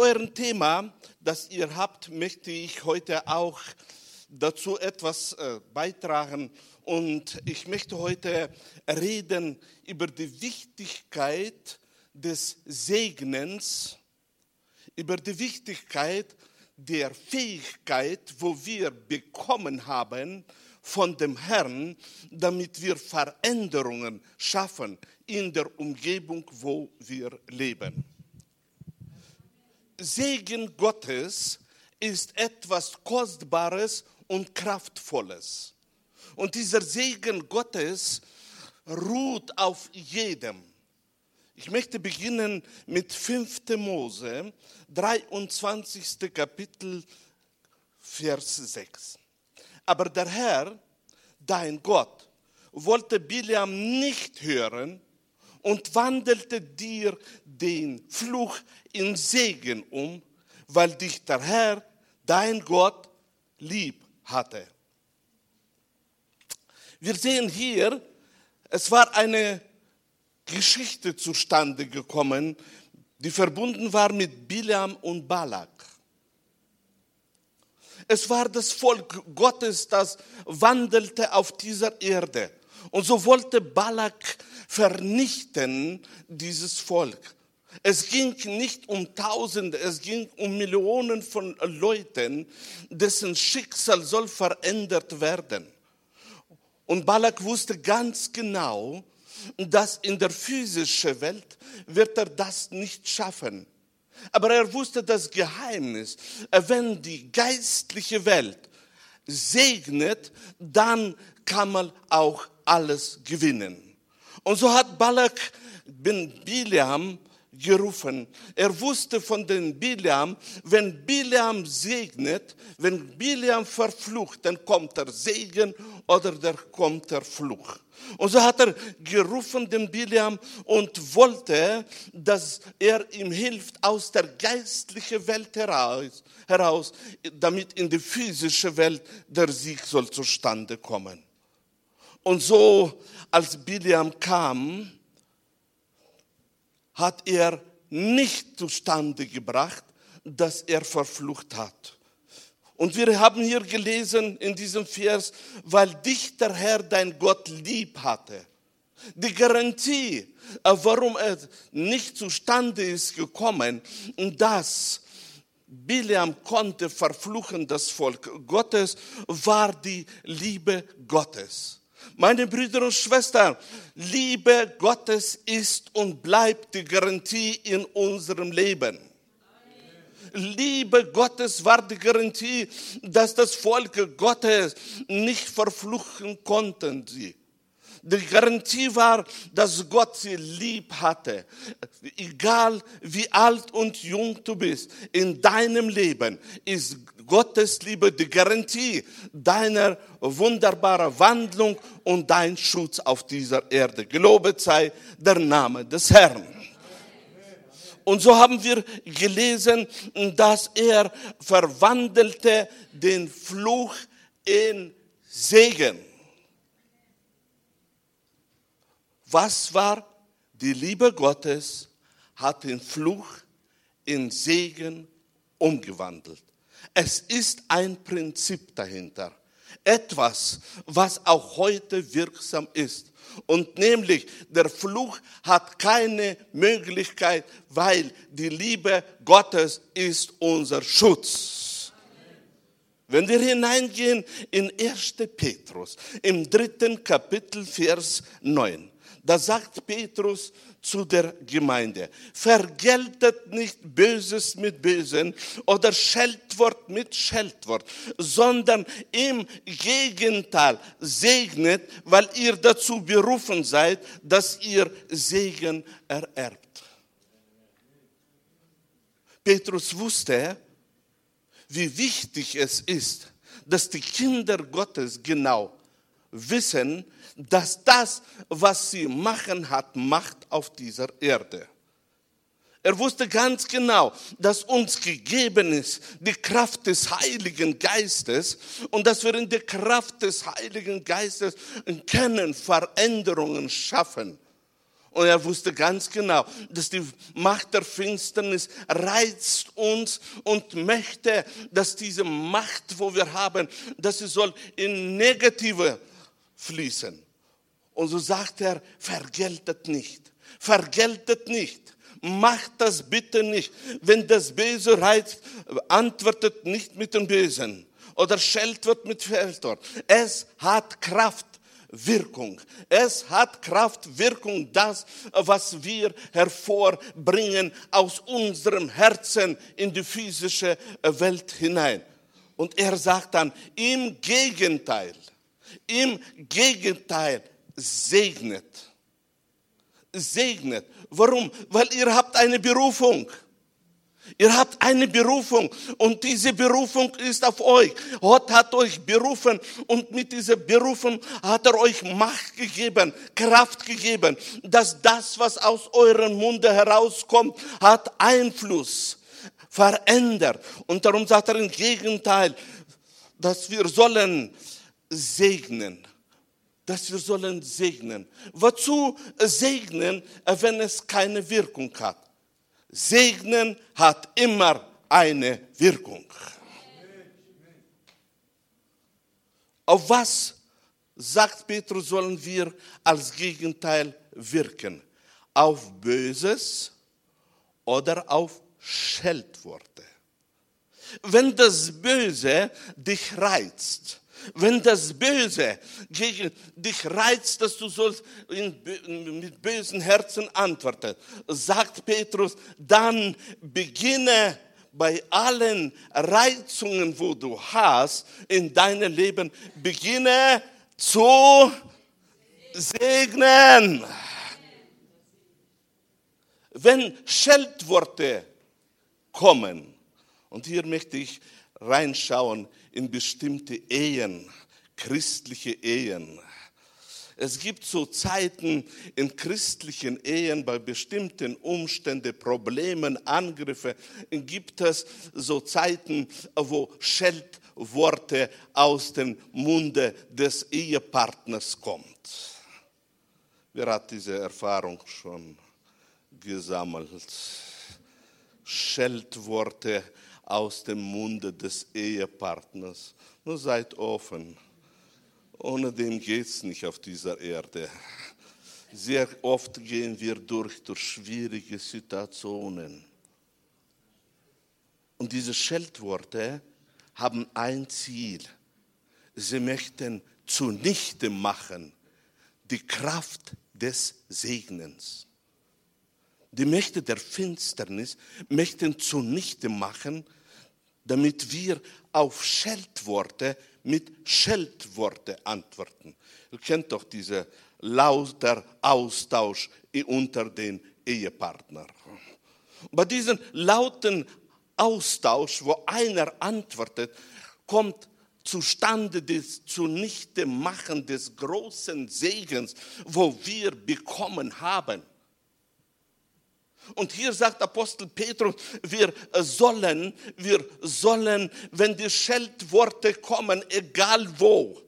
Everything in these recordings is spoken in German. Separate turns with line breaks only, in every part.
eurem Thema, das ihr habt, möchte ich heute auch dazu etwas äh, beitragen. Und ich möchte heute reden über die Wichtigkeit des Segnens, über die Wichtigkeit der Fähigkeit, wo wir bekommen haben von dem Herrn, damit wir Veränderungen schaffen in der Umgebung, wo wir leben. Segen Gottes ist etwas Kostbares und Kraftvolles. Und dieser Segen Gottes ruht auf jedem. Ich möchte beginnen mit 5. Mose, 23. Kapitel, Vers 6. Aber der Herr, dein Gott, wollte Biliam nicht hören und wandelte dir den Fluch in Segen um, weil dich der Herr, dein Gott, lieb hatte. Wir sehen hier, es war eine Geschichte zustande gekommen, die verbunden war mit Bilam und Balak. Es war das Volk Gottes, das wandelte auf dieser Erde. Und so wollte Balak vernichten dieses Volk. Es ging nicht um Tausende, es ging um Millionen von Leuten, dessen Schicksal soll verändert werden. Und Balak wusste ganz genau, dass in der physischen Welt wird er das nicht schaffen. Aber er wusste das Geheimnis. Wenn die geistliche Welt segnet, dann kann man auch alles gewinnen. Und so hat Balak bin Biliam gerufen. Er wusste von den Biliam, wenn Biliam segnet, wenn Biliam verflucht, dann kommt der Segen oder dann kommt der Fluch. Und so hat er gerufen den Biliam und wollte, dass er ihm hilft aus der geistlichen Welt heraus, heraus, damit in die physische Welt der Sieg soll zustande kommen. Und so, als Biliam kam, hat er nicht zustande gebracht, dass er verflucht hat. Und wir haben hier gelesen in diesem Vers, weil dich der Herr dein Gott lieb hatte. Die Garantie, äh, warum er nicht zustande ist gekommen, dass Biliam konnte verfluchen das Volk Gottes, war die Liebe Gottes. Meine Brüder und Schwestern, Liebe Gottes ist und bleibt die Garantie in unserem Leben. Liebe Gottes war die Garantie, dass das Volk Gottes nicht verfluchen konnten sie. Die Garantie war, dass Gott sie lieb hatte. Egal wie alt und jung du bist, in deinem Leben ist Gottes Liebe die Garantie deiner wunderbaren Wandlung und dein Schutz auf dieser Erde. Gelobet sei der Name des Herrn. Und so haben wir gelesen, dass er verwandelte den Fluch in Segen. Was war die Liebe Gottes, hat den Fluch in Segen umgewandelt. Es ist ein Prinzip dahinter. Etwas, was auch heute wirksam ist. Und nämlich, der Fluch hat keine Möglichkeit, weil die Liebe Gottes ist unser Schutz. Wenn wir hineingehen in 1. Petrus, im dritten Kapitel, Vers 9, da sagt Petrus zu der Gemeinde, vergeltet nicht Böses mit Bösen oder Scheltwort mit Scheltwort, sondern im Gegenteil segnet, weil ihr dazu berufen seid, dass ihr Segen ererbt. Petrus wusste, wie wichtig es ist, dass die Kinder Gottes genau wissen, dass das, was sie machen, hat Macht auf dieser Erde. Er wusste ganz genau, dass uns gegeben ist die Kraft des Heiligen Geistes und dass wir in der Kraft des Heiligen Geistes können Veränderungen schaffen. Und er wusste ganz genau, dass die Macht der Finsternis reizt uns und möchte, dass diese Macht, wo wir haben, dass sie soll in Negative fließen. Und so sagt er, vergeltet nicht, vergeltet nicht. Macht das bitte nicht. Wenn das Böse reizt, antwortet nicht mit dem Bösen oder schellt wird mit Feldort. Es hat Kraft. Wirkung. Es hat Kraft, Wirkung, das, was wir hervorbringen aus unserem Herzen in die physische Welt hinein. Und er sagt dann, im Gegenteil, im Gegenteil, segnet. Segnet. Warum? Weil ihr habt eine Berufung. Ihr habt eine Berufung und diese Berufung ist auf euch. Gott hat euch berufen und mit dieser Berufung hat er euch Macht gegeben, Kraft gegeben, dass das, was aus eurem Munde herauskommt, hat Einfluss, verändert. Und darum sagt er im Gegenteil, dass wir sollen segnen dass wir sollen segnen. Wozu segnen, wenn es keine Wirkung hat? Segnen hat immer eine Wirkung. Auf was, sagt Petrus, sollen wir als Gegenteil wirken? Auf Böses oder auf Scheldworte? Wenn das Böse dich reizt, wenn das Böse gegen dich reizt, dass du sollst mit bösen Herzen antworten, sagt Petrus, dann beginne bei allen Reizungen, wo du hast in deinem Leben, beginne zu segnen. Wenn Scheldworte kommen, und hier möchte ich reinschauen in bestimmte Ehen, christliche Ehen. Es gibt so Zeiten in christlichen Ehen bei bestimmten Umständen, Problemen, Angriffe, gibt es so Zeiten, wo Scheldworte aus dem Munde des Ehepartners kommt. Wer hat diese Erfahrung schon gesammelt? Scheldworte aus dem Munde des Ehepartners. Nur seid offen. Ohne dem geht es nicht auf dieser Erde. Sehr oft gehen wir durch, durch schwierige Situationen. Und diese Scheldworte haben ein Ziel. Sie möchten zunichte machen die Kraft des Segnens. Die Mächte der Finsternis möchten zunichte machen damit wir auf Scheldworte mit Scheldworte antworten. Ihr kennt doch diese lauter Austausch unter den Ehepartnern. Bei diesem lauten Austausch, wo einer antwortet, kommt zustande des zunichte machen des großen Segens, wo wir bekommen haben. Und hier sagt Apostel Petrus, wir sollen, wir sollen, wenn die Scheldworte kommen, egal wo,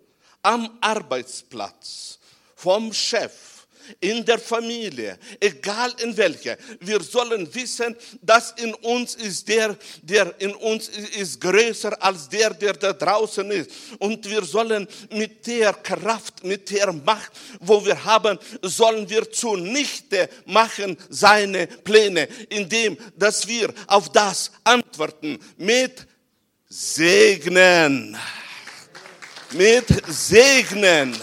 am Arbeitsplatz, vom Chef, in der Familie, egal in welcher. Wir sollen wissen, dass in uns ist der, der in uns ist größer als der, der da draußen ist. Und wir sollen mit der Kraft, mit der Macht, wo wir haben, sollen wir zunichte machen seine Pläne, indem, dass wir auf das antworten mit Segnen. Mit Segnen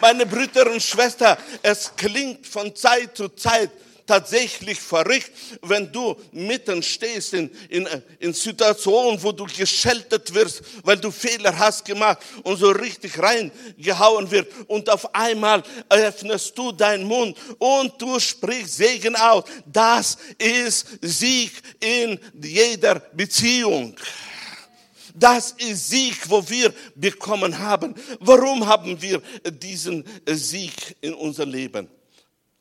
meine Brüder und Schwestern, es klingt von Zeit zu Zeit tatsächlich verrückt, wenn du mitten stehst in, in, in Situationen, wo du gescheltet wirst, weil du Fehler hast gemacht und so richtig reingehauen wird und auf einmal öffnest du deinen Mund und du sprichst Segen aus. Das ist Sieg in jeder Beziehung. Das ist Sieg, wo wir bekommen haben. Warum haben wir diesen Sieg in unser Leben?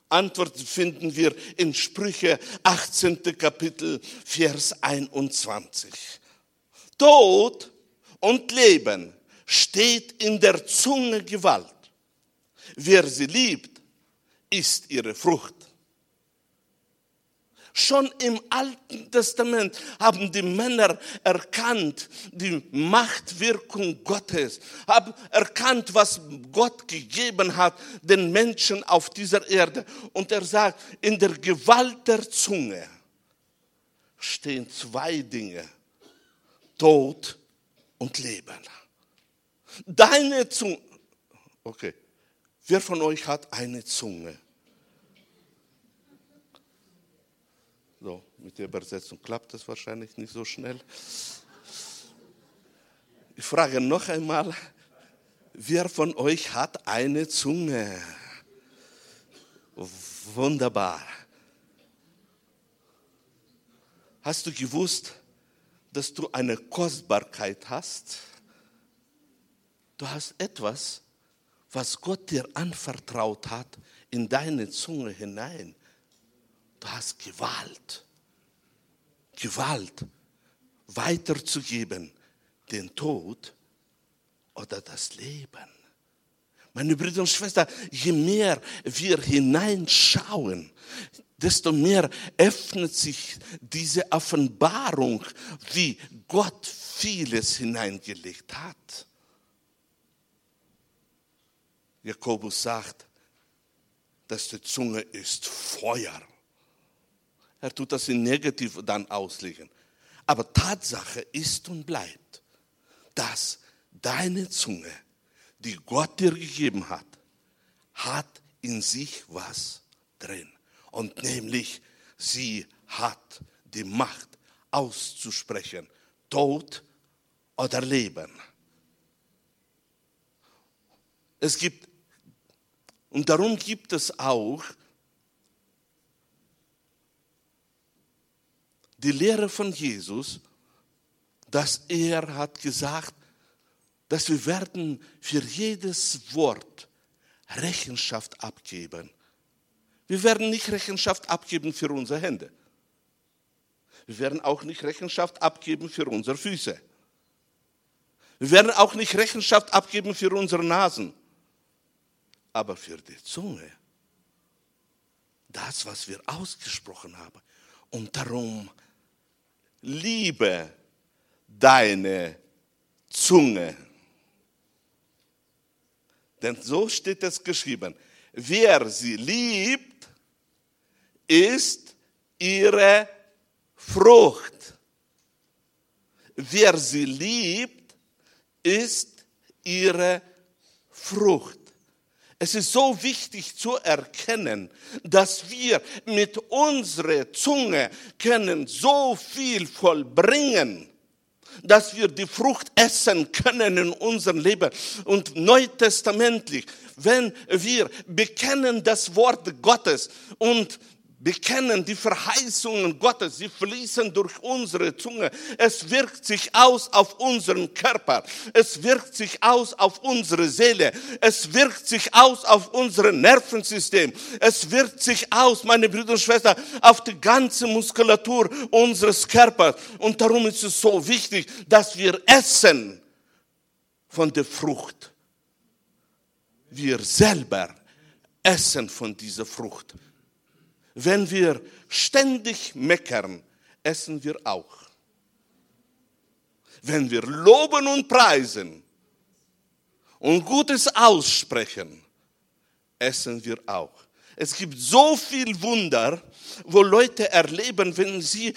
Antwort finden wir in Sprüche 18. Kapitel, Vers 21. Tod und Leben steht in der Zunge Gewalt. Wer sie liebt, ist ihre Frucht. Schon im Alten Testament haben die Männer erkannt die Machtwirkung Gottes, haben erkannt, was Gott gegeben hat den Menschen auf dieser Erde. Und er sagt, in der Gewalt der Zunge stehen zwei Dinge, Tod und Leben. Deine Zunge, okay, wer von euch hat eine Zunge? So, mit der Übersetzung klappt das wahrscheinlich nicht so schnell. Ich frage noch einmal, wer von euch hat eine Zunge? Wunderbar. Hast du gewusst, dass du eine Kostbarkeit hast? Du hast etwas, was Gott dir anvertraut hat, in deine Zunge hinein. Du hast Gewalt. Gewalt weiterzugeben, den Tod oder das Leben. Meine Brüder und Schwestern, je mehr wir hineinschauen, desto mehr öffnet sich diese Offenbarung, wie Gott vieles hineingelegt hat. Jakobus sagt, dass die Zunge ist Feuer. Er tut das in negativ dann auslegen. Aber Tatsache ist und bleibt, dass deine Zunge, die Gott dir gegeben hat, hat in sich was drin. Und nämlich, sie hat die Macht auszusprechen, Tod oder Leben. Es gibt, und darum gibt es auch die Lehre von Jesus, dass er hat gesagt, dass wir werden für jedes Wort Rechenschaft abgeben. Wir werden nicht Rechenschaft abgeben für unsere Hände. Wir werden auch nicht Rechenschaft abgeben für unsere Füße. Wir werden auch nicht Rechenschaft abgeben für unsere Nasen. Aber für die Zunge, das, was wir ausgesprochen haben. Und darum liebe deine Zunge. Denn so steht es geschrieben. Wer sie liebt, ist ihre Frucht. Wer sie liebt, ist ihre Frucht. Es ist so wichtig zu erkennen, dass wir mit unserer Zunge können so viel vollbringen, dass wir die Frucht essen können in unserem Leben. Und neutestamentlich, wenn wir bekennen das Wort Gottes und bekennen die Verheißungen Gottes, sie fließen durch unsere Zunge. Es wirkt sich aus auf unseren Körper. Es wirkt sich aus auf unsere Seele. Es wirkt sich aus auf unser Nervensystem. Es wirkt sich aus, meine Brüder und Schwestern, auf die ganze Muskulatur unseres Körpers. Und darum ist es so wichtig, dass wir essen von der Frucht. Wir selber essen von dieser Frucht. Wenn wir ständig meckern, essen wir auch. Wenn wir loben und preisen und Gutes aussprechen, essen wir auch. Es gibt so viel Wunder, wo Leute erleben, wenn sie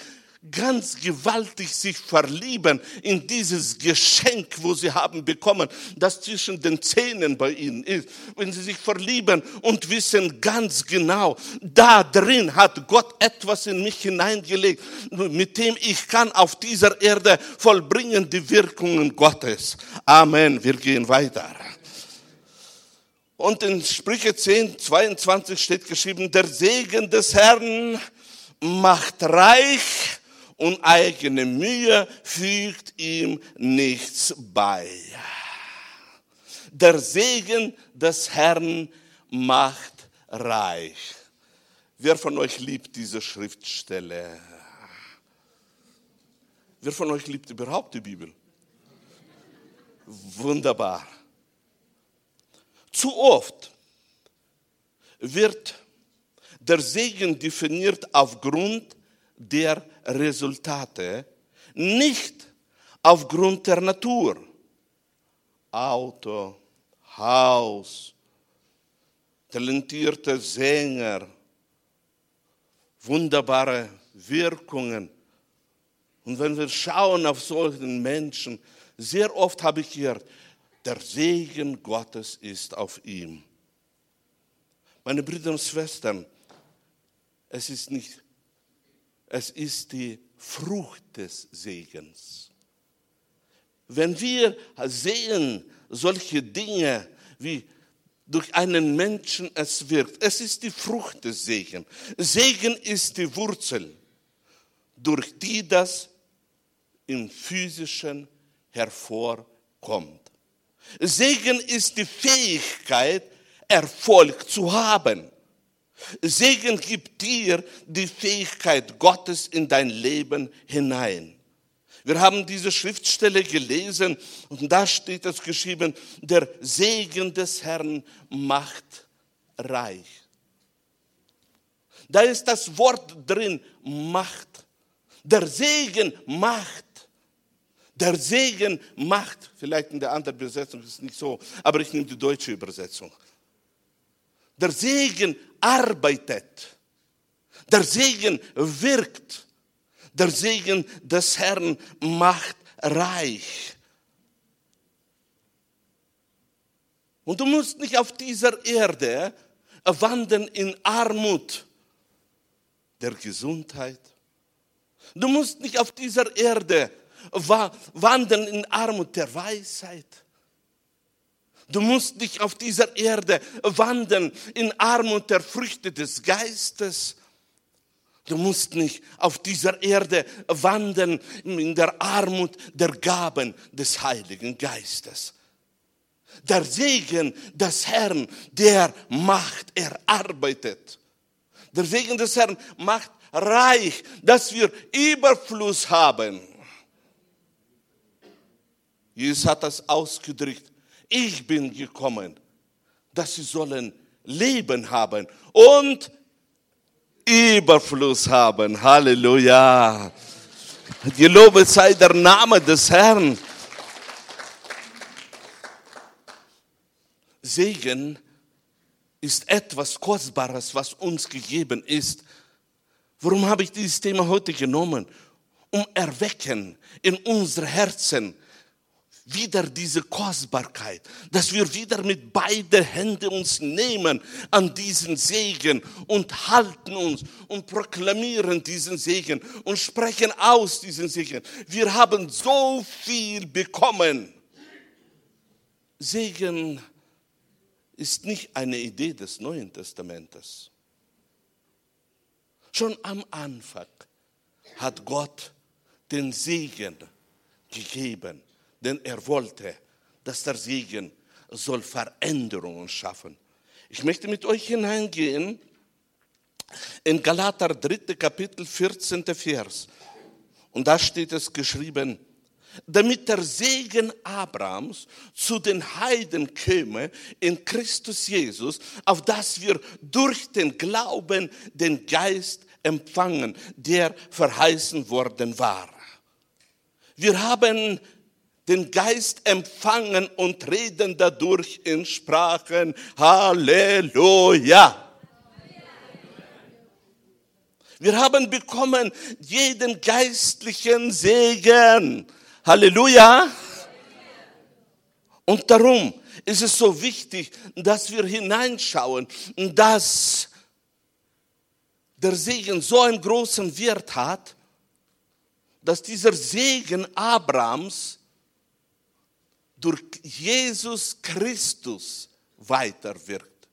ganz gewaltig sich verlieben in dieses Geschenk, wo sie haben bekommen, das zwischen den Zähnen bei ihnen ist. Wenn sie sich verlieben und wissen ganz genau, da drin hat Gott etwas in mich hineingelegt, mit dem ich kann auf dieser Erde vollbringen die Wirkungen Gottes. Amen. Wir gehen weiter. Und in Sprüche 10, 22 steht geschrieben, der Segen des Herrn macht reich und eigene Mühe fügt ihm nichts bei. Der Segen des Herrn macht reich. Wer von euch liebt diese Schriftstelle? Wer von euch liebt überhaupt die Bibel? Wunderbar. Zu oft wird der Segen definiert aufgrund der Resultate, nicht aufgrund der Natur. Auto, Haus, talentierte Sänger, wunderbare Wirkungen. Und wenn wir schauen auf solchen Menschen, sehr oft habe ich gehört, der Segen Gottes ist auf ihm. Meine Brüder und Schwestern, es ist nicht, es ist die Frucht des Segens. Wenn wir sehen solche Dinge, wie durch einen Menschen es wirkt, es ist die Frucht des Segens. Segen ist die Wurzel, durch die das im physischen hervorkommt. Segen ist die Fähigkeit, Erfolg zu haben. Segen gibt dir die Fähigkeit Gottes in dein Leben hinein. Wir haben diese Schriftstelle gelesen und da steht es geschrieben, der Segen des Herrn macht reich. Da ist das Wort drin, Macht. Der Segen macht. Der Segen macht. Vielleicht in der anderen Übersetzung ist es nicht so, aber ich nehme die deutsche Übersetzung. Der Segen arbeitet. Der Segen wirkt. Der Segen des Herrn macht reich. Und du musst nicht auf dieser Erde wandeln in Armut der Gesundheit. Du musst nicht auf dieser Erde wandeln in Armut der Weisheit. Du musst nicht auf dieser Erde wandeln in Armut der Früchte des Geistes. Du musst nicht auf dieser Erde wandeln in der Armut der Gaben des Heiligen Geistes. Der Segen des Herrn, der macht, er arbeitet. Der Segen des Herrn macht reich, dass wir Überfluss haben. Jesus hat das ausgedrückt ich bin gekommen, dass sie sollen Leben haben und Überfluss haben. Halleluja. Gelobet sei der Name des Herrn. Segen ist etwas Kostbares, was uns gegeben ist. Warum habe ich dieses Thema heute genommen? Um erwecken in unsere Herzen wieder diese Kostbarkeit, dass wir wieder mit beiden Händen uns nehmen an diesen Segen und halten uns und proklamieren diesen Segen und sprechen aus diesen Segen. Wir haben so viel bekommen. Segen ist nicht eine Idee des Neuen Testamentes. Schon am Anfang hat Gott den Segen gegeben denn er wollte, dass der Segen soll Veränderungen schaffen. Ich möchte mit euch hineingehen in Galater 3. Kapitel 14. Vers. Und da steht es geschrieben, damit der Segen Abrahams zu den Heiden käme in Christus Jesus, auf das wir durch den Glauben den Geist empfangen, der verheißen worden war. Wir haben den Geist empfangen und reden dadurch in Sprachen. Halleluja. Wir haben bekommen jeden geistlichen Segen. Halleluja. Und darum ist es so wichtig, dass wir hineinschauen, dass der Segen so einen großen Wert hat, dass dieser Segen Abrams durch Jesus Christus weiterwirkt.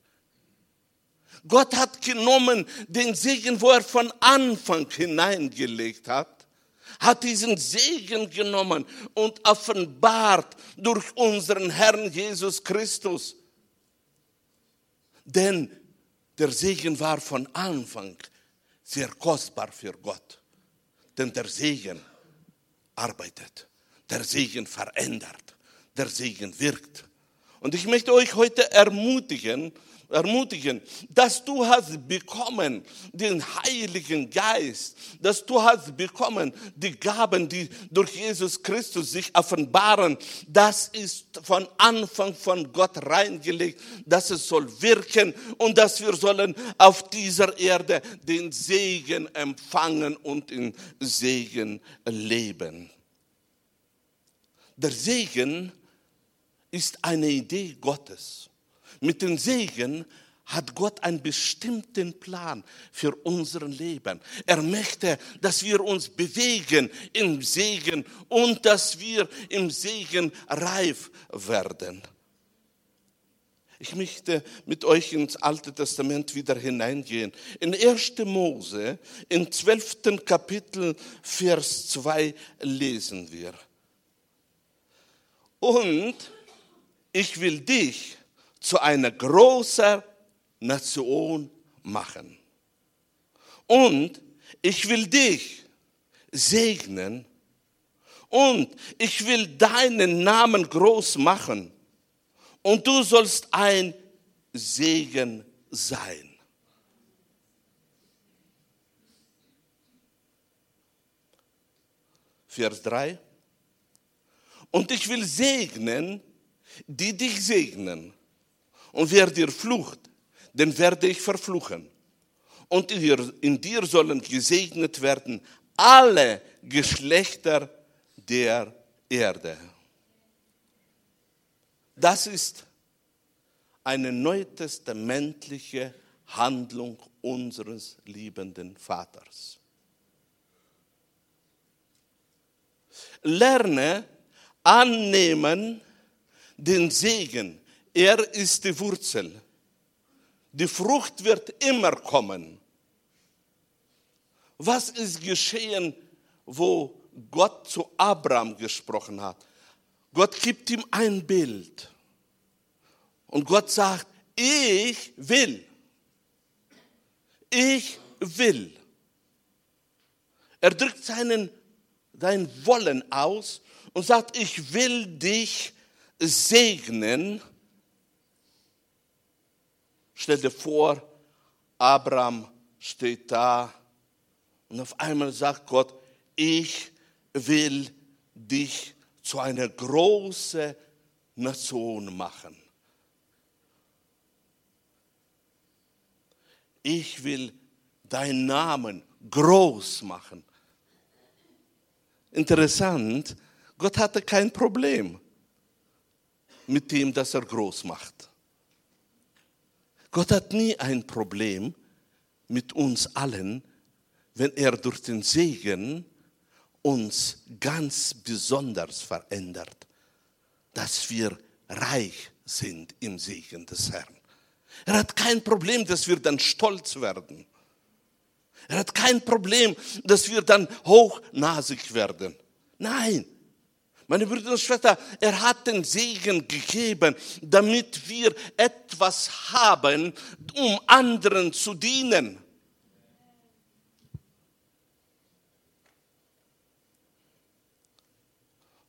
Gott hat genommen den Segen, wo er von Anfang hineingelegt hat, hat diesen Segen genommen und offenbart durch unseren Herrn Jesus Christus. Denn der Segen war von Anfang sehr kostbar für Gott. Denn der Segen arbeitet, der Segen verändert der Segen wirkt. Und ich möchte euch heute ermutigen, ermutigen, dass du hast bekommen den Heiligen Geist, dass du hast bekommen die Gaben, die durch Jesus Christus sich offenbaren. Das ist von Anfang von Gott reingelegt, dass es soll wirken und dass wir sollen auf dieser Erde den Segen empfangen und in Segen leben. Der Segen ist eine Idee Gottes. Mit dem Segen hat Gott einen bestimmten Plan für unser Leben. Er möchte, dass wir uns bewegen im Segen und dass wir im Segen reif werden. Ich möchte mit euch ins Alte Testament wieder hineingehen. In 1. Mose, im 12. Kapitel, Vers 2 lesen wir. Und ich will dich zu einer großen Nation machen. Und ich will dich segnen und ich will deinen Namen groß machen und du sollst ein Segen sein. Vers 3. Und ich will segnen, die dich segnen. Und wer dir flucht, den werde ich verfluchen. Und in dir sollen gesegnet werden alle Geschlechter der Erde. Das ist eine neutestamentliche Handlung unseres liebenden Vaters. Lerne annehmen den Segen. Er ist die Wurzel. Die Frucht wird immer kommen. Was ist geschehen, wo Gott zu Abraham gesprochen hat? Gott gibt ihm ein Bild. Und Gott sagt, ich will. Ich will. Er drückt seinen, sein Wollen aus und sagt, ich will dich segnen. Stell dir vor, Abraham steht da und auf einmal sagt Gott, ich will dich zu einer großen Nation machen. Ich will deinen Namen groß machen. Interessant, Gott hatte kein Problem mit dem, dass er groß macht. Gott hat nie ein Problem mit uns allen, wenn er durch den Segen uns ganz besonders verändert, dass wir reich sind im Segen des Herrn. Er hat kein Problem, dass wir dann stolz werden. Er hat kein Problem, dass wir dann hochnasig werden. Nein, meine Brüder und Schwestern, er hat den Segen gegeben, damit wir etwas haben, um anderen zu dienen.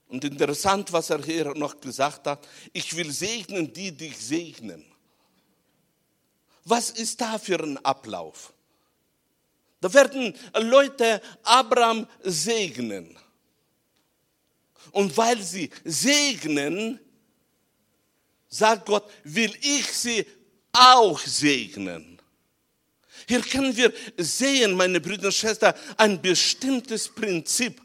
Und interessant, was er hier noch gesagt hat, ich will segnen, die dich segnen. Was ist da für ein Ablauf? Da werden Leute Abraham segnen. Und weil sie segnen, sagt Gott, will ich sie auch segnen. Hier können wir sehen, meine Brüder und Schwestern, ein bestimmtes Prinzip,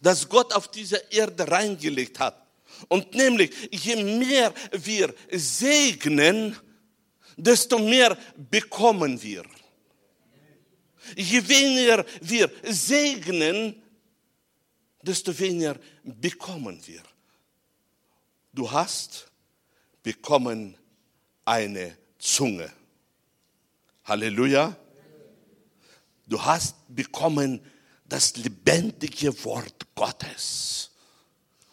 das Gott auf dieser Erde reingelegt hat. Und nämlich, je mehr wir segnen, desto mehr bekommen wir. Je weniger wir segnen, desto weniger bekommen wir. Du hast bekommen eine Zunge. Halleluja. Du hast bekommen das lebendige Wort Gottes.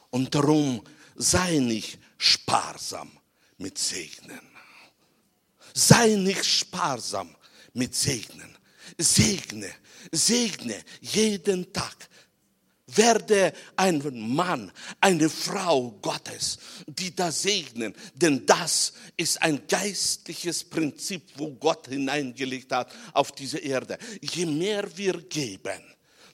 Und darum sei nicht sparsam mit Segnen. Sei nicht sparsam mit Segnen. Segne, segne jeden Tag Werde ein Mann, eine Frau Gottes, die da segnen, denn das ist ein geistliches Prinzip, wo Gott hineingelegt hat auf diese Erde. Je mehr wir geben,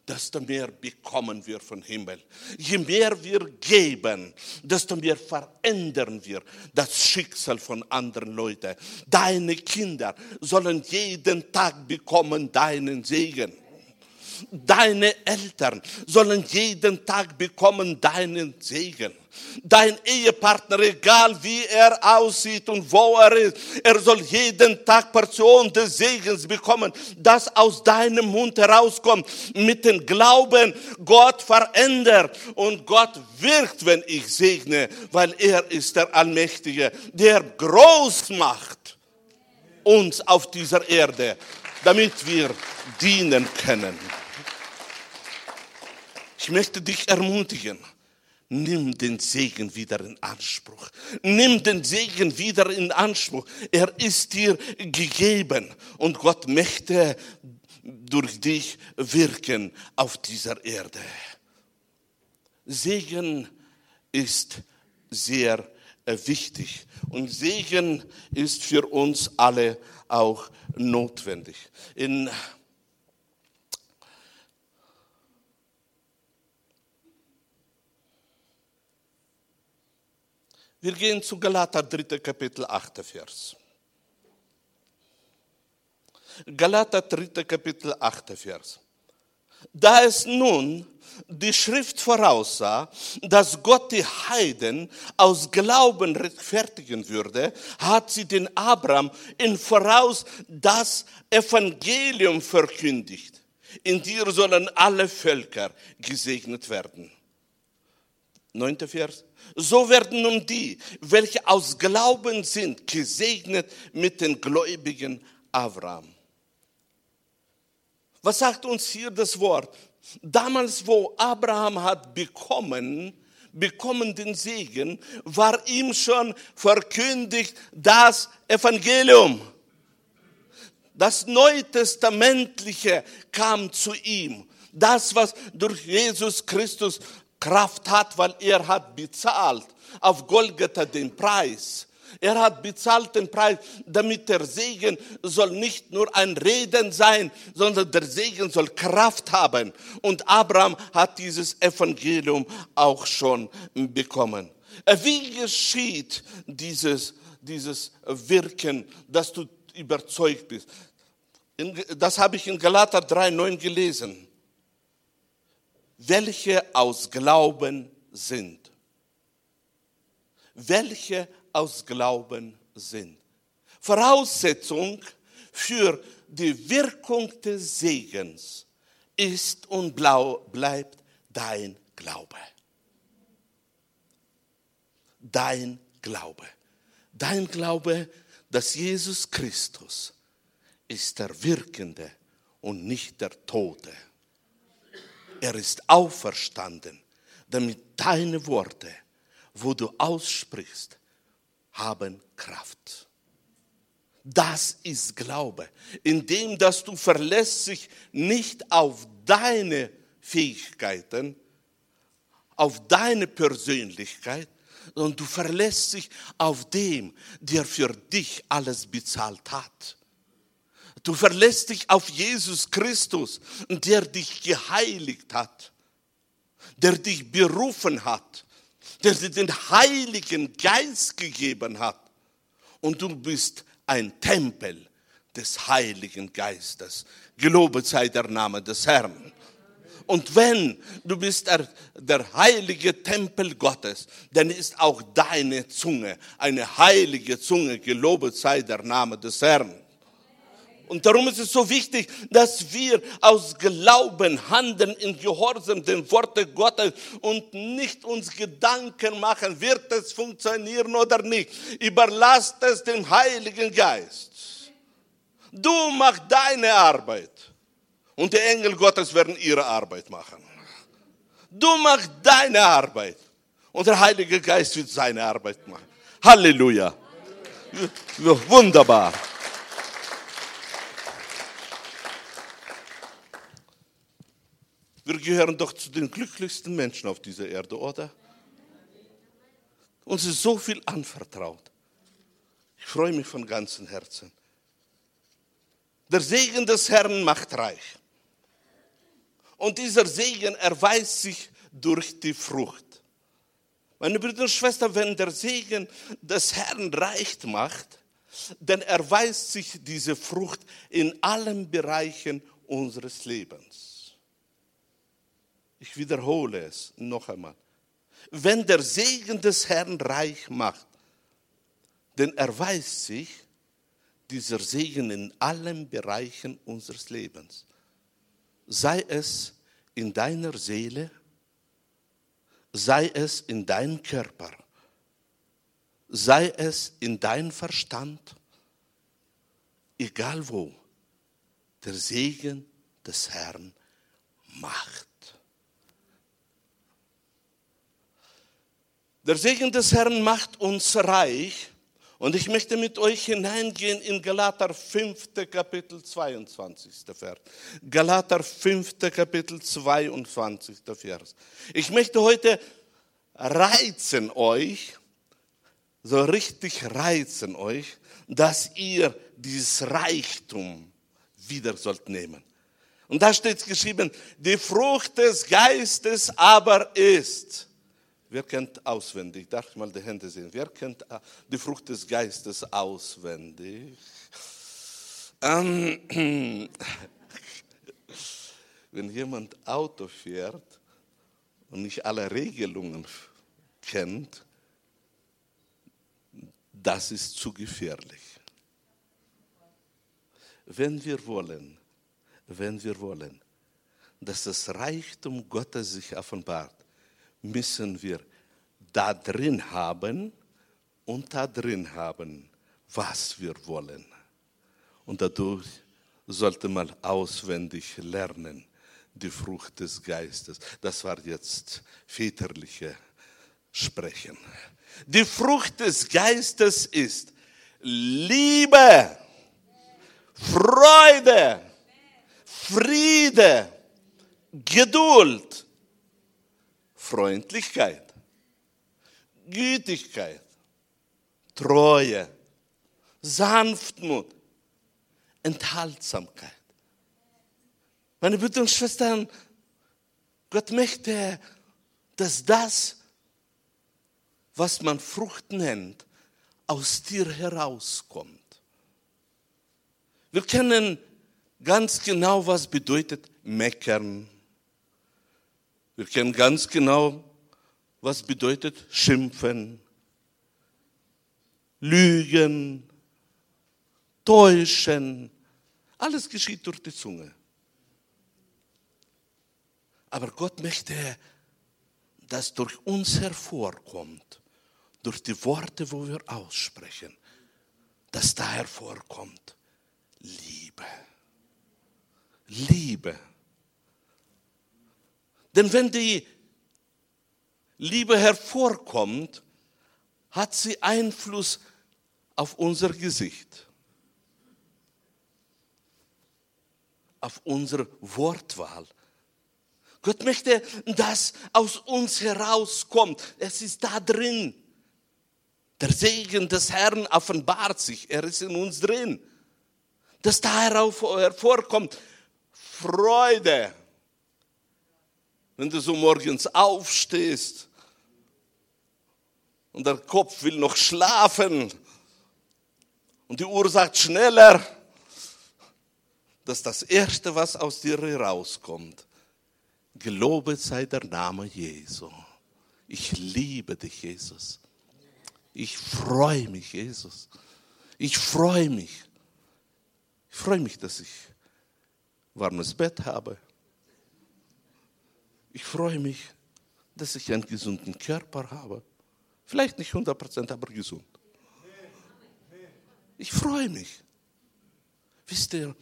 desto mehr bekommen wir vom Himmel. Je mehr wir geben, desto mehr verändern wir das Schicksal von anderen Leuten. Deine Kinder sollen jeden Tag bekommen deinen Segen. Deine Eltern sollen jeden Tag bekommen deinen Segen. Dein Ehepartner, egal wie er aussieht und wo er ist, er soll jeden Tag Portion des Segens bekommen, das aus deinem Mund herauskommt. Mit dem Glauben, Gott verändert und Gott wirkt, wenn ich segne, weil er ist der Allmächtige, der groß macht uns auf dieser Erde, damit wir dienen können. Ich möchte dich ermutigen. Nimm den Segen wieder in Anspruch. Nimm den Segen wieder in Anspruch. Er ist dir gegeben und Gott möchte durch dich wirken auf dieser Erde. Segen ist sehr äh, wichtig und Segen ist für uns alle auch notwendig. In Wir gehen zu Galater 3. Kapitel 8. Vers. Galater 3. Kapitel 8. Vers. Da es nun die Schrift voraussah, dass Gott die Heiden aus Glauben rechtfertigen würde, hat sie den Abraham in Voraus das Evangelium verkündigt. In dir sollen alle Völker gesegnet werden. Neunter Vers. So werden nun die, welche aus Glauben sind, gesegnet mit den Gläubigen Abraham. Was sagt uns hier das Wort? Damals, wo Abraham hat bekommen, bekommen den Segen, war ihm schon verkündigt das Evangelium. Das Neutestamentliche kam zu ihm. Das, was durch Jesus Christus Kraft hat, weil er hat bezahlt auf Golgatha den Preis. Er hat bezahlt den Preis, damit der Segen soll nicht nur ein Reden sein, sondern der Segen soll Kraft haben. Und Abraham hat dieses Evangelium auch schon bekommen. Wie geschieht dieses, dieses Wirken, dass du überzeugt bist? Das habe ich in Galater 3,9 gelesen welche aus Glauben sind. Welche aus Glauben sind. Voraussetzung für die Wirkung des Segens ist und bleibt dein Glaube. Dein Glaube. Dein Glaube, dass Jesus Christus ist der Wirkende und nicht der Tote er ist auferstanden, damit deine Worte, wo du aussprichst, haben Kraft. Das ist Glaube, indem dass du verlässt sich nicht auf deine Fähigkeiten, auf deine Persönlichkeit, sondern du verlässt dich auf dem, der für dich alles bezahlt hat. Du verlässt dich auf Jesus Christus, der dich geheiligt hat, der dich berufen hat, der dir den Heiligen Geist gegeben hat. Und du bist ein Tempel des Heiligen Geistes. Gelobet sei der Name des Herrn. Und wenn du bist der, der heilige Tempel Gottes, dann ist auch deine Zunge eine heilige Zunge. Gelobet sei der Name des Herrn. Und darum ist es so wichtig, dass wir aus Glauben handeln in Gehorsam den Worte Gottes und nicht uns Gedanken machen, wird es funktionieren oder nicht. Überlasst es dem Heiligen Geist. Du machst deine Arbeit und die Engel Gottes werden ihre Arbeit machen. Du machst deine Arbeit und der Heilige Geist wird seine Arbeit machen. Halleluja. Wunderbar. Wir gehören doch zu den glücklichsten Menschen auf dieser Erde, oder? Uns ist so viel anvertraut. Ich freue mich von ganzem Herzen. Der Segen des Herrn macht reich. Und dieser Segen erweist sich durch die Frucht. Meine Brüder und Schwestern, wenn der Segen des Herrn reich macht, dann erweist sich diese Frucht in allen Bereichen unseres Lebens. Ich wiederhole es noch einmal. Wenn der Segen des Herrn reich macht, dann erweist sich dieser Segen in allen Bereichen unseres Lebens. Sei es in deiner Seele, sei es in deinem Körper, sei es in deinem Verstand, egal wo, der Segen des Herrn macht. Der Segen des Herrn macht uns reich. Und ich möchte mit euch hineingehen in Galater 5. Kapitel 22. Vers. Galater 5. Kapitel 22. Vers. Ich möchte heute reizen euch, so richtig reizen euch, dass ihr dieses Reichtum wieder sollt nehmen. Und da steht geschrieben, die Frucht des Geistes aber ist Wer kennt auswendig? Darf ich mal die Hände sehen? Wer kennt äh, die Frucht des Geistes auswendig? Ähm, wenn jemand Auto fährt und nicht alle Regelungen kennt, das ist zu gefährlich. Wenn wir wollen, wenn wir wollen, dass das Reichtum Gottes sich offenbart, müssen wir da drin haben und da drin haben, was wir wollen. Und dadurch sollte man auswendig lernen, die Frucht des Geistes. Das war jetzt väterliche Sprechen. Die Frucht des Geistes ist Liebe, Freude, Friede, Geduld, Freundlichkeit, Gütigkeit, Treue, Sanftmut, Enthaltsamkeit. Meine Brüder und Schwestern, Gott möchte, dass das, was man Frucht nennt, aus dir herauskommt. Wir kennen ganz genau, was bedeutet meckern, wir kennen ganz genau, was bedeutet schimpfen, lügen, täuschen. Alles geschieht durch die Zunge. Aber Gott möchte, dass durch uns hervorkommt, durch die Worte, wo wir aussprechen, dass da hervorkommt Liebe. Liebe. Denn wenn die Liebe hervorkommt, hat sie Einfluss auf unser Gesicht, auf unsere Wortwahl. Gott möchte, dass aus uns herauskommt. Es ist da drin. Der Segen des Herrn offenbart sich. Er ist in uns drin. Dass da hervorkommt Freude, wenn du so morgens aufstehst und der Kopf will noch schlafen und die Uhr sagt schneller, dass das Erste, was aus dir herauskommt, gelobet sei der Name Jesu. Ich liebe dich, Jesus. Ich freue mich, Jesus. Ich freue mich. Ich freue mich, dass ich warmes Bett habe. Ich freue mich, dass ich einen gesunden Körper habe. Vielleicht nicht 100 Prozent, aber gesund. Ich freue mich. Wisst ihr,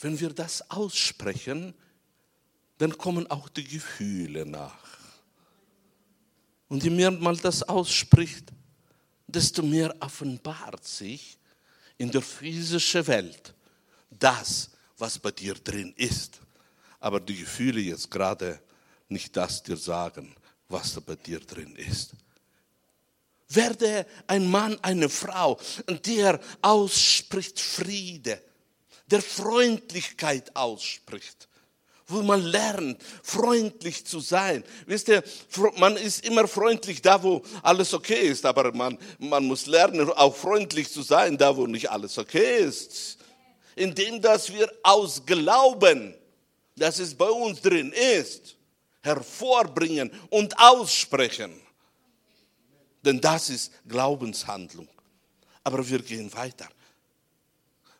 wenn wir das aussprechen, dann kommen auch die Gefühle nach. Und je mehr man das ausspricht, desto mehr offenbart sich in der physischen Welt das, was bei dir drin ist. Aber die Gefühle jetzt gerade nicht das dir sagen, was da bei dir drin ist. Werde ein Mann, eine Frau, der ausspricht Friede, der Freundlichkeit ausspricht, wo man lernt, freundlich zu sein. Wisst ihr, man ist immer freundlich da, wo alles okay ist, aber man, man muss lernen, auch freundlich zu sein, da, wo nicht alles okay ist. Indem, dass wir aus Glauben, dass es bei uns drin ist, hervorbringen und aussprechen. Denn das ist Glaubenshandlung. Aber wir gehen weiter.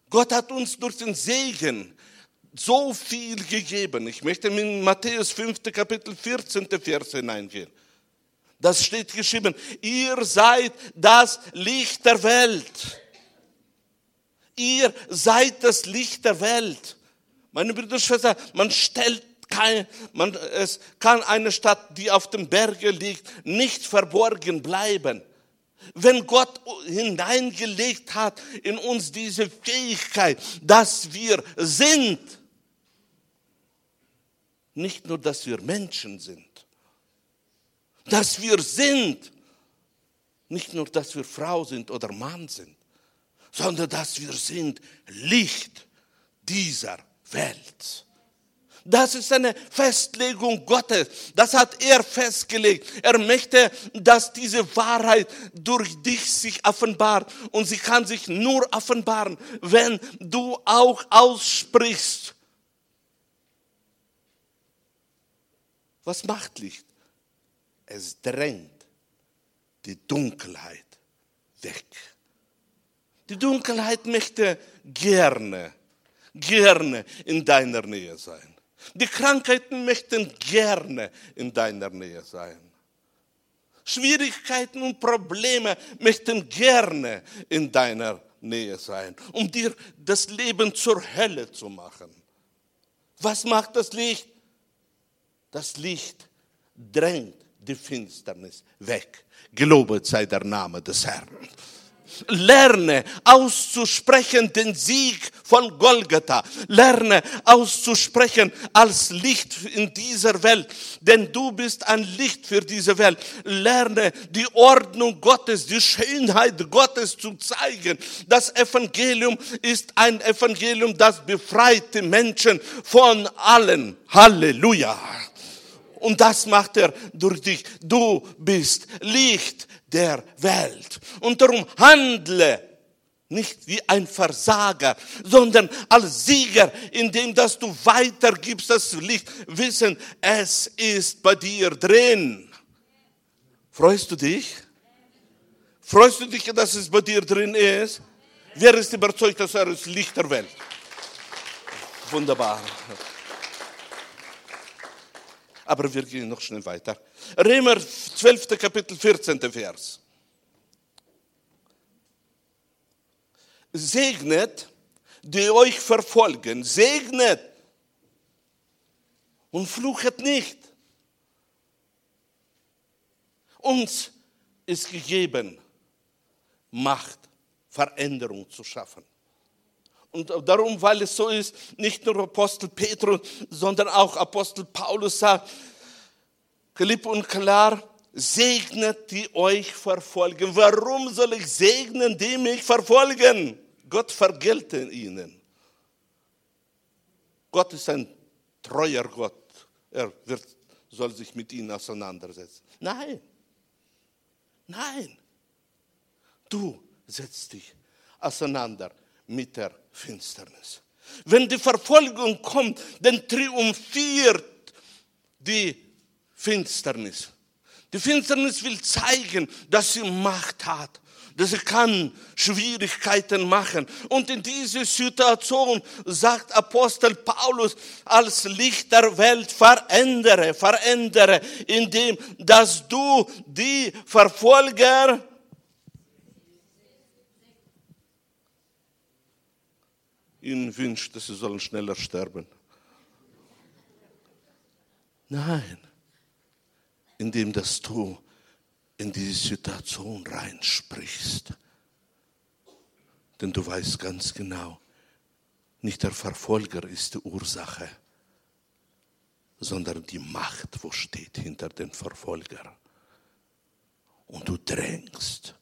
Gott hat uns durch den Segen so viel gegeben. Ich möchte in Matthäus 5. Kapitel 14. Vers hineingehen. Das steht geschrieben, ihr seid das Licht der Welt. Ihr seid das Licht der Welt. Meine Brüder und Schwestern, man stellt kein, man, es kann eine Stadt, die auf dem Berge liegt, nicht verborgen bleiben. Wenn Gott hineingelegt hat in uns diese Fähigkeit, dass wir sind, nicht nur, dass wir Menschen sind, dass wir sind, nicht nur, dass wir Frau sind oder Mann sind, sondern dass wir sind Licht dieser Welt. Das ist eine Festlegung Gottes. Das hat er festgelegt. Er möchte, dass diese Wahrheit durch dich sich offenbart. Und sie kann sich nur offenbaren, wenn du auch aussprichst. Was macht Licht? Es drängt die Dunkelheit weg. Die Dunkelheit möchte gerne, gerne in deiner Nähe sein. Die Krankheiten möchten gerne in deiner Nähe sein. Schwierigkeiten und Probleme möchten gerne in deiner Nähe sein, um dir das Leben zur Hölle zu machen. Was macht das Licht? Das Licht drängt die Finsternis weg. Gelobet sei der Name des Herrn. Lerne auszusprechen den Sieg von Golgatha. Lerne auszusprechen als Licht in dieser Welt, denn du bist ein Licht für diese Welt. Lerne die Ordnung Gottes, die Schönheit Gottes zu zeigen. Das Evangelium ist ein Evangelium, das befreit die Menschen von allen. Halleluja. Und das macht er durch dich. Du bist Licht der Welt. Und darum handle nicht wie ein Versager, sondern als Sieger, indem dass du weitergibst das Licht, wissen, es ist bei dir drin. Freust du dich? Freust du dich, dass es bei dir drin ist? Wer ist überzeugt, dass er ist Licht der Welt? Wunderbar. Aber wir gehen noch schnell weiter. Römer 12. Kapitel 14. Vers. Segnet, die euch verfolgen, segnet und fluchet nicht. Uns ist gegeben, Macht, Veränderung zu schaffen. Und darum, weil es so ist, nicht nur Apostel Petrus, sondern auch Apostel Paulus sagt, klipp und klar, segnet die euch verfolgen. Warum soll ich segnen, die mich verfolgen? Gott vergelte ihnen. Gott ist ein treuer Gott. Er wird, soll sich mit ihnen auseinandersetzen. Nein, nein. Du setzt dich auseinander mit der Finsternis. Wenn die Verfolgung kommt, dann triumphiert die Finsternis. Die Finsternis will zeigen, dass sie Macht hat, dass sie kann Schwierigkeiten machen. Und in dieser Situation sagt Apostel Paulus, als Licht der Welt verändere, verändere, indem, dass du die Verfolger ihnen wünscht, dass sie sollen schneller sterben. Nein, indem dass du in diese Situation reinsprichst. Denn du weißt ganz genau, nicht der Verfolger ist die Ursache, sondern die Macht, wo steht hinter den Verfolger. Und du drängst,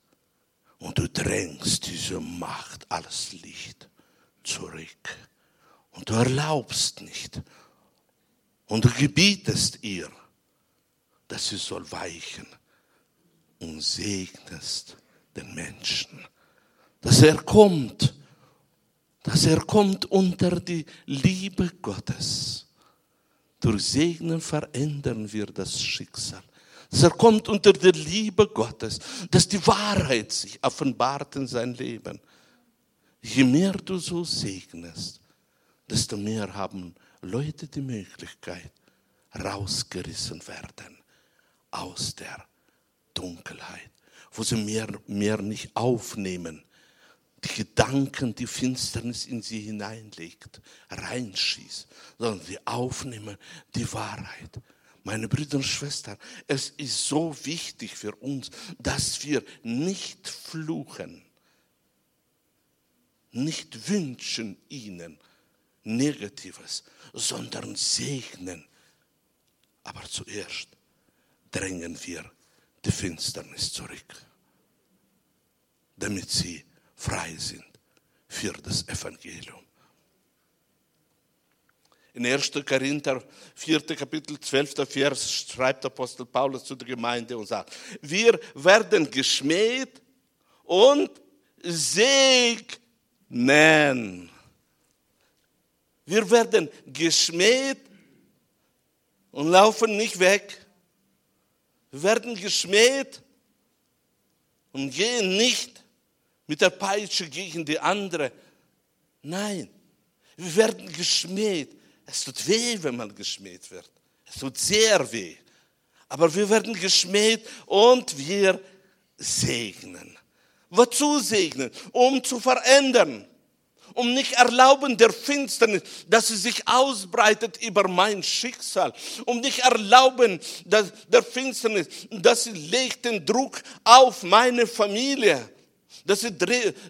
und du drängst diese Macht, alles Licht zurück. Und du erlaubst nicht. Und du gebietest ihr, dass sie soll weichen und segnest den Menschen, dass er kommt, dass er kommt unter die Liebe Gottes. Durch Segnen verändern wir das Schicksal. Dass er kommt unter die Liebe Gottes, dass die Wahrheit sich offenbart in sein Leben. Je mehr du so segnest, desto mehr haben Leute die Möglichkeit, rausgerissen werden aus der Dunkelheit, wo sie mehr, mehr nicht aufnehmen, die Gedanken, die Finsternis in sie hineinlegt, reinschießt, sondern sie aufnehmen die Wahrheit. Meine Brüder und Schwestern, es ist so wichtig für uns, dass wir nicht fluchen, nicht wünschen ihnen Negatives, sondern segnen. Aber zuerst drängen wir die Finsternis zurück, damit sie frei sind für das Evangelium. In 1. Korinther 4. Kapitel 12. Vers schreibt Apostel Paulus zu der Gemeinde und sagt, wir werden geschmäht und segnen. Wir werden geschmäht und laufen nicht weg. Wir werden geschmäht und gehen nicht mit der Peitsche gegen die andere. Nein, wir werden geschmäht. Es tut weh, wenn man geschmäht wird. Es tut sehr weh. Aber wir werden geschmäht und wir segnen. Wozu segnen? Um zu verändern. Um nicht erlauben der Finsternis, dass sie sich ausbreitet über mein Schicksal. Um nicht erlauben dass der Finsternis, dass sie legt den Druck auf meine Familie dass sie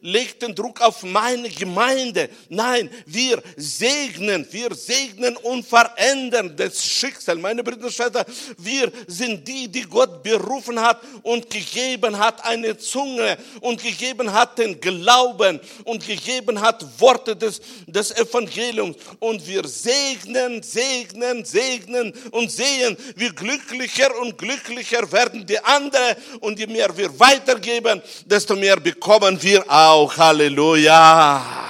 legt den Druck auf meine Gemeinde. Nein, wir segnen, wir segnen und verändern das Schicksal. Meine Brüder und Schwestern, wir sind die, die Gott berufen hat und gegeben hat eine Zunge und gegeben hat den Glauben und gegeben hat Worte des, des Evangeliums. Und wir segnen, segnen, segnen und sehen, wie glücklicher und glücklicher werden die anderen. Und je mehr wir weitergeben, desto mehr bekommen bekommen wir auch. Halleluja.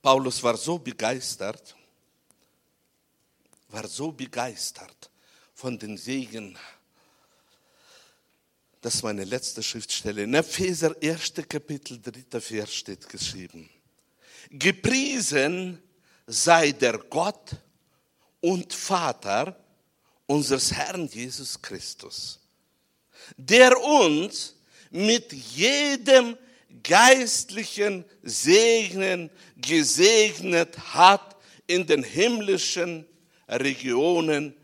Paulus war so begeistert, war so begeistert von den Segen. Das ist meine letzte Schriftstelle. In Epheser 1. Kapitel 3. Vers steht geschrieben. Gepriesen sei der Gott und Vater unseres Herrn Jesus Christus, der uns mit jedem geistlichen Segnen gesegnet hat in den himmlischen Regionen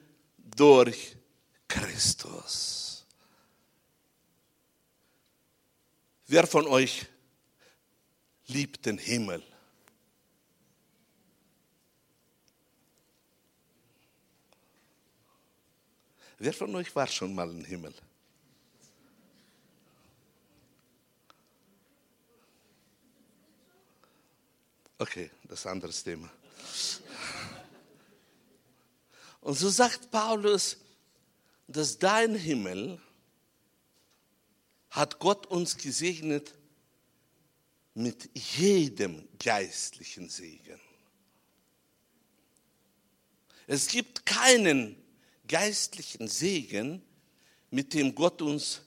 durch Christus. Wer von euch liebt den Himmel? Wer von euch war schon mal im Himmel? Okay, das ist ein anderes Thema. Und so sagt Paulus, dass dein Himmel hat Gott uns gesegnet mit jedem geistlichen Segen. Es gibt keinen geistlichen Segen, mit dem Gott uns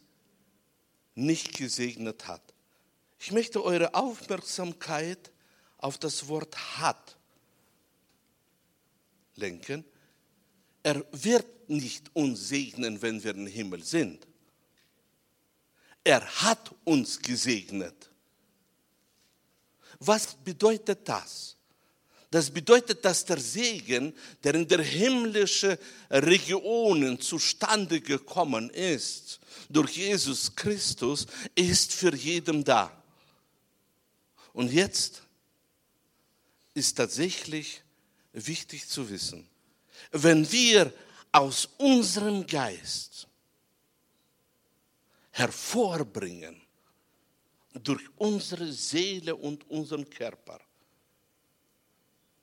nicht gesegnet hat. Ich möchte eure Aufmerksamkeit auf das Wort hat lenken. Er wird nicht uns segnen, wenn wir im Himmel sind. Er hat uns gesegnet. Was bedeutet das? Das bedeutet, dass der Segen, der in der himmlischen Regionen zustande gekommen ist, durch Jesus Christus, ist für jeden da. Und jetzt ist tatsächlich wichtig zu wissen, wenn wir aus unserem Geist hervorbringen, durch unsere Seele und unseren Körper,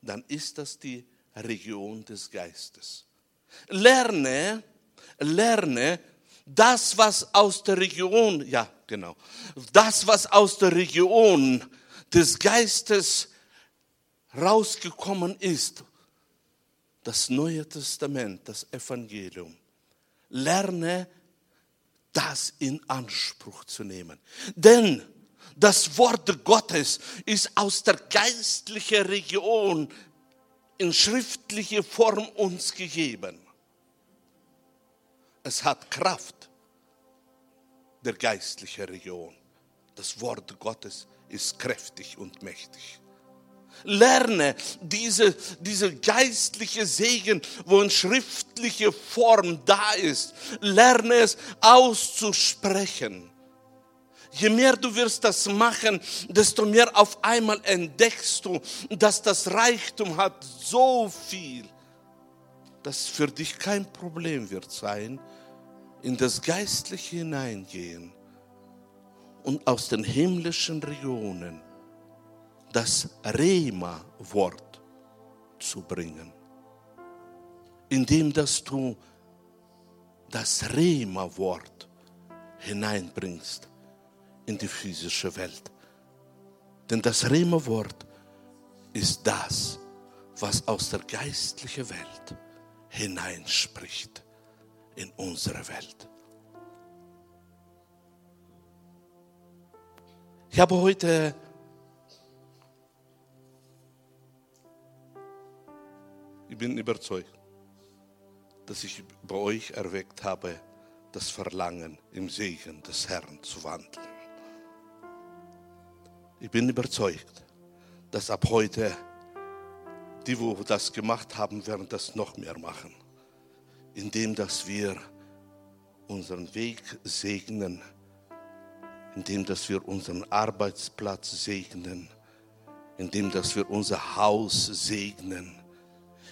dann ist das die Region des Geistes. Lerne, lerne das, was aus der Region, ja, genau, das, was aus der Region des Geistes rausgekommen ist, das Neue Testament, das Evangelium. Lerne das in Anspruch zu nehmen. Denn das Wort Gottes ist aus der geistlichen Region in schriftliche Form uns gegeben. Es hat Kraft der geistlichen Region. Das Wort Gottes ist kräftig und mächtig. Lerne diese, diese geistliche Segen, wo in schriftliche Form da ist. Lerne es auszusprechen. Je mehr du wirst das machen, desto mehr auf einmal entdeckst du, dass das Reichtum hat so viel, dass für dich kein Problem wird sein, in das Geistliche hineingehen und aus den himmlischen Regionen das Rema-Wort zu bringen, indem dass du das Rema-Wort hineinbringst in die physische Welt. Denn das Rema-Wort ist das, was aus der geistlichen Welt hineinspricht in unsere Welt. Ich habe heute ich bin überzeugt, dass ich bei euch erweckt habe, das Verlangen im Segen des Herrn zu wandeln. Ich bin überzeugt, dass ab heute die, wo das gemacht haben, werden das noch mehr machen, indem dass wir unseren Weg segnen, indem dass wir unseren Arbeitsplatz segnen, indem dass wir unser Haus segnen,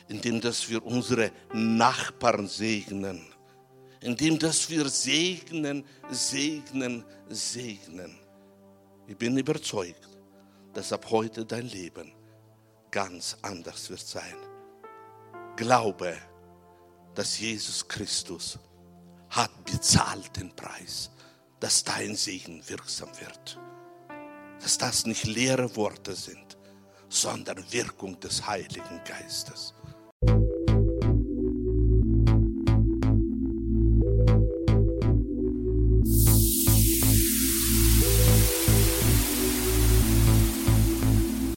indem dass wir unsere Nachbarn segnen, indem dass wir segnen, segnen, segnen. Ich bin überzeugt, dass ab heute dein Leben ganz anders wird sein. Glaube, dass Jesus Christus hat bezahlt den Preis, dass dein Segen wirksam wird. Dass das nicht leere Worte sind, sondern Wirkung des Heiligen Geistes